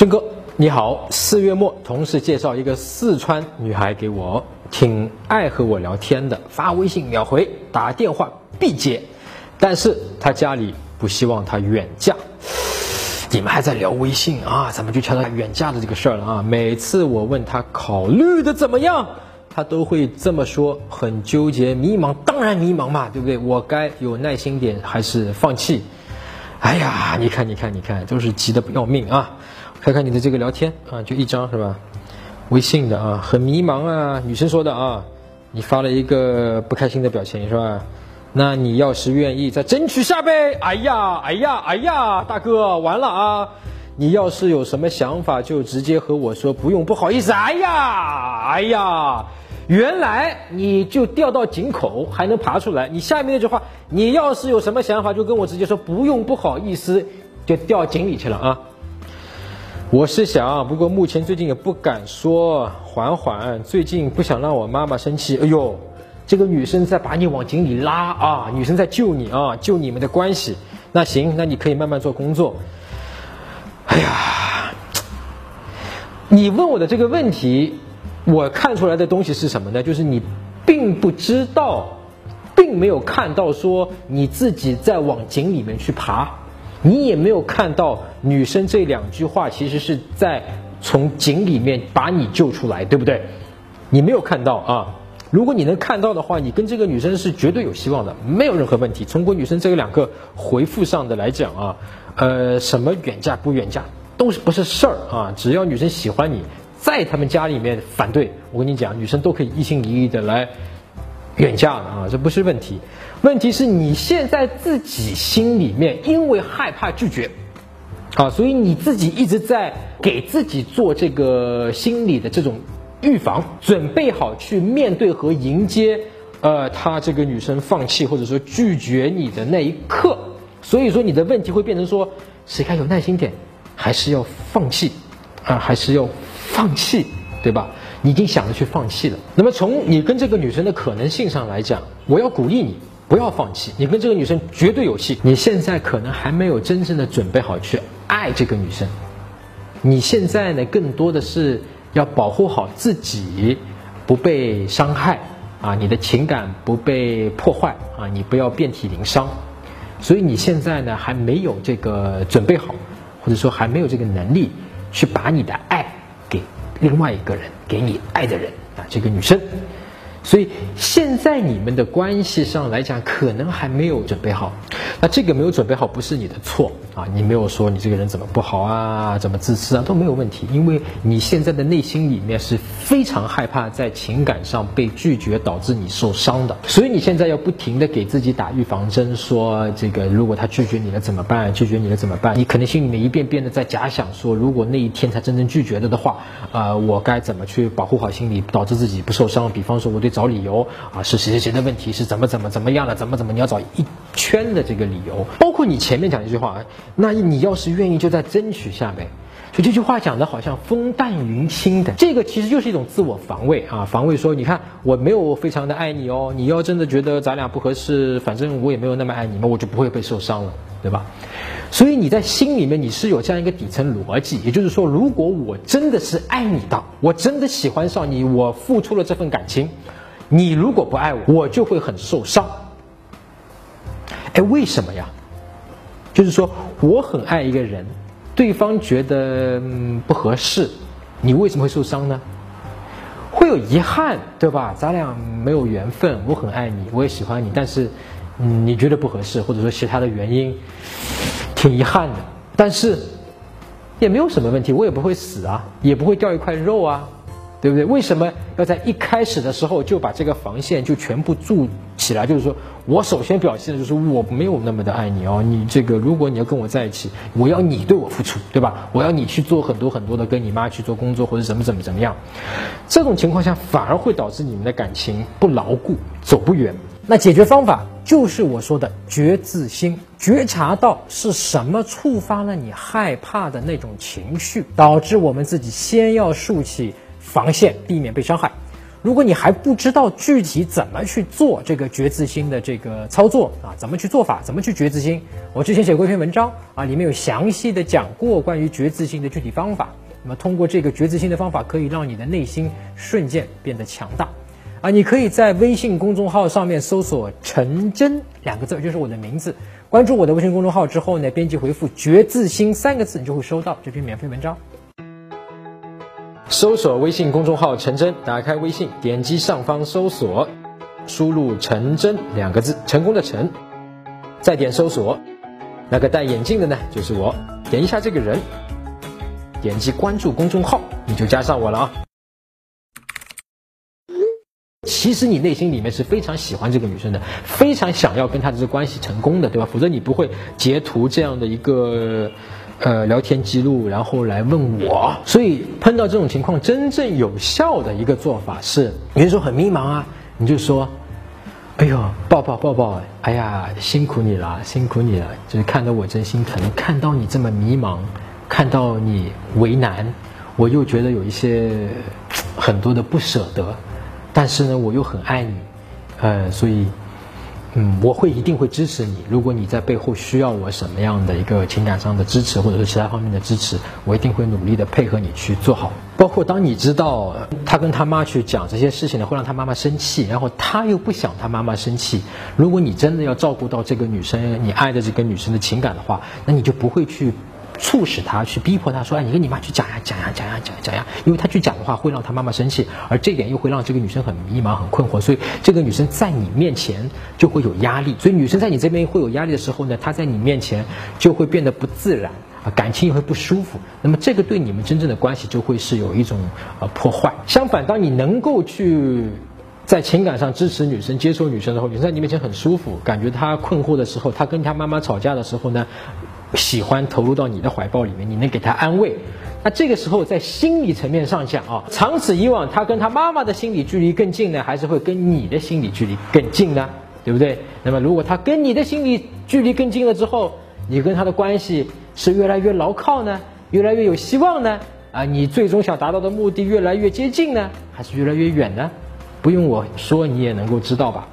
郑哥，你好。四月末，同事介绍一个四川女孩给我，挺爱和我聊天的，发微信秒回，打电话必接。但是她家里不希望她远嫁。你们还在聊微信啊？咱们就聊到远嫁的这个事儿了啊！每次我问她考虑的怎么样，她都会这么说，很纠结、迷茫。当然迷茫嘛，对不对？我该有耐心点，还是放弃？哎呀，你看，你看，你看，都是急得不要命啊！看看你的这个聊天啊，就一张是吧？微信的啊，很迷茫啊，女生说的啊，你发了一个不开心的表情是吧？那你要是愿意再争取下呗？哎呀，哎呀，哎呀，大哥，完了啊！你要是有什么想法，就直接和我说，不用不好意思。哎呀，哎呀，原来你就掉到井口还能爬出来。你下面那句话，你要是有什么想法，就跟我直接说，不用不好意思，就掉井里去了啊！我是想，不过目前最近也不敢说，缓缓。最近不想让我妈妈生气。哎呦，这个女生在把你往井里拉啊！女生在救你啊，救你们的关系。那行，那你可以慢慢做工作。哎呀，你问我的这个问题，我看出来的东西是什么呢？就是你并不知道，并没有看到说你自己在往井里面去爬。你也没有看到女生这两句话，其实是在从井里面把你救出来，对不对？你没有看到啊！如果你能看到的话，你跟这个女生是绝对有希望的，没有任何问题。从过女生这两个回复上的来讲啊，呃，什么远嫁不远嫁都是不是事儿啊！只要女生喜欢你，在他们家里面反对，我跟你讲，女生都可以一心一意的来。远嫁了啊，这不是问题，问题是你现在自己心里面因为害怕拒绝，啊，所以你自己一直在给自己做这个心理的这种预防，准备好去面对和迎接，呃，他这个女生放弃或者说拒绝你的那一刻，所以说你的问题会变成说，谁该有耐心点，还是要放弃，啊，还是要放弃，对吧？你已经想着去放弃了。那么从你跟这个女生的可能性上来讲，我要鼓励你不要放弃。你跟这个女生绝对有戏。你现在可能还没有真正的准备好去爱这个女生。你现在呢，更多的是要保护好自己，不被伤害啊，你的情感不被破坏啊，你不要遍体鳞伤。所以你现在呢，还没有这个准备好，或者说还没有这个能力去把你的爱。另外一个人给你爱的人啊，这个女生。所以现在你们的关系上来讲，可能还没有准备好。那这个没有准备好不是你的错啊，你没有说你这个人怎么不好啊，怎么自私啊，都没有问题。因为你现在的内心里面是非常害怕在情感上被拒绝，导致你受伤的。所以你现在要不停的给自己打预防针，说这个如果他拒绝你了怎么办？拒绝你了怎么办？你可能心里面一遍遍的在假想说，如果那一天他真正拒绝了的话，啊，我该怎么去保护好心理，导致自己不受伤？比方说我对。找理由啊，是谁谁谁的问题？是怎么怎么怎么样了？怎么怎么？你要找一圈的这个理由，包括你前面讲一句话，那你要是愿意，就再争取下呗。所以这句话讲的好像风淡云轻的，这个其实就是一种自我防卫啊，防卫说，你看我没有非常的爱你哦，你要真的觉得咱俩不合适，反正我也没有那么爱你嘛，我就不会被受伤了，对吧？所以你在心里面你是有这样一个底层逻辑，也就是说，如果我真的是爱你的，我真的喜欢上你，我付出了这份感情。你如果不爱我，我就会很受伤。哎，为什么呀？就是说，我很爱一个人，对方觉得不合适，你为什么会受伤呢？会有遗憾，对吧？咱俩没有缘分，我很爱你，我也喜欢你，但是，嗯，你觉得不合适，或者说其他的原因，挺遗憾的。但是，也没有什么问题，我也不会死啊，也不会掉一块肉啊。对不对？为什么要在一开始的时候就把这个防线就全部筑起来？就是说我首先表现的就是我没有那么的爱你哦，你这个如果你要跟我在一起，我要你对我付出，对吧？我要你去做很多很多的跟你妈去做工作或者怎么怎么怎么样，这种情况下反而会导致你们的感情不牢固，走不远。那解决方法就是我说的觉自心，觉察到是什么触发了你害怕的那种情绪，导致我们自己先要竖起。防线，避免被伤害。如果你还不知道具体怎么去做这个觉自心的这个操作啊，怎么去做法，怎么去觉自心，我之前写过一篇文章啊，里面有详细的讲过关于觉自心的具体方法。那么通过这个觉自心的方法，可以让你的内心瞬间变得强大。啊，你可以在微信公众号上面搜索“陈真”两个字，就是我的名字。关注我的微信公众号之后呢，编辑回复“觉自心”三个字，你就会收到这篇免费文章。搜索微信公众号“陈真”，打开微信，点击上方搜索，输入“陈真”两个字，成功的“陈”，再点搜索，那个戴眼镜的呢，就是我。点一下这个人，点击关注公众号，你就加上我了啊。其实你内心里面是非常喜欢这个女生的，非常想要跟她的这关系成功的，对吧？否则你不会截图这样的一个呃聊天记录，然后来问我。所以碰到这种情况，真正有效的一个做法是，有人说很迷茫啊，你就说，哎呦，抱抱抱抱，哎呀，辛苦你了，辛苦你了，就是看到我真心疼，看到你这么迷茫，看到你为难，我又觉得有一些很多的不舍得。但是呢，我又很爱你，呃，所以，嗯，我会一定会支持你。如果你在背后需要我什么样的一个情感上的支持，或者是其他方面的支持，我一定会努力的配合你去做好。包括当你知道他跟他妈去讲这些事情呢，会让他妈妈生气，然后他又不想他妈妈生气。如果你真的要照顾到这个女生，你爱的这个女生的情感的话，那你就不会去。促使他去逼迫他说：“哎，你跟你妈去讲呀，讲呀，讲呀，讲讲呀。”因为他去讲的话，会让他妈妈生气，而这点又会让这个女生很迷茫、很困惑。所以，这个女生在你面前就会有压力。所以，女生在你这边会有压力的时候呢，她在你面前就会变得不自然啊，感情也会不舒服。那么，这个对你们真正的关系就会是有一种呃破坏。相反，当你能够去在情感上支持女生、接受女生的时候，女生在你面前很舒服，感觉她困惑的时候，她跟她妈妈吵架的时候呢。喜欢投入到你的怀抱里面，你能给他安慰，那这个时候在心理层面上讲啊，长此以往，他跟他妈妈的心理距离更近呢，还是会跟你的心理距离更近呢？对不对？那么如果他跟你的心理距离更近了之后，你跟他的关系是越来越牢靠呢，越来越有希望呢？啊，你最终想达到的目的越来越接近呢，还是越来越远呢？不用我说，你也能够知道吧。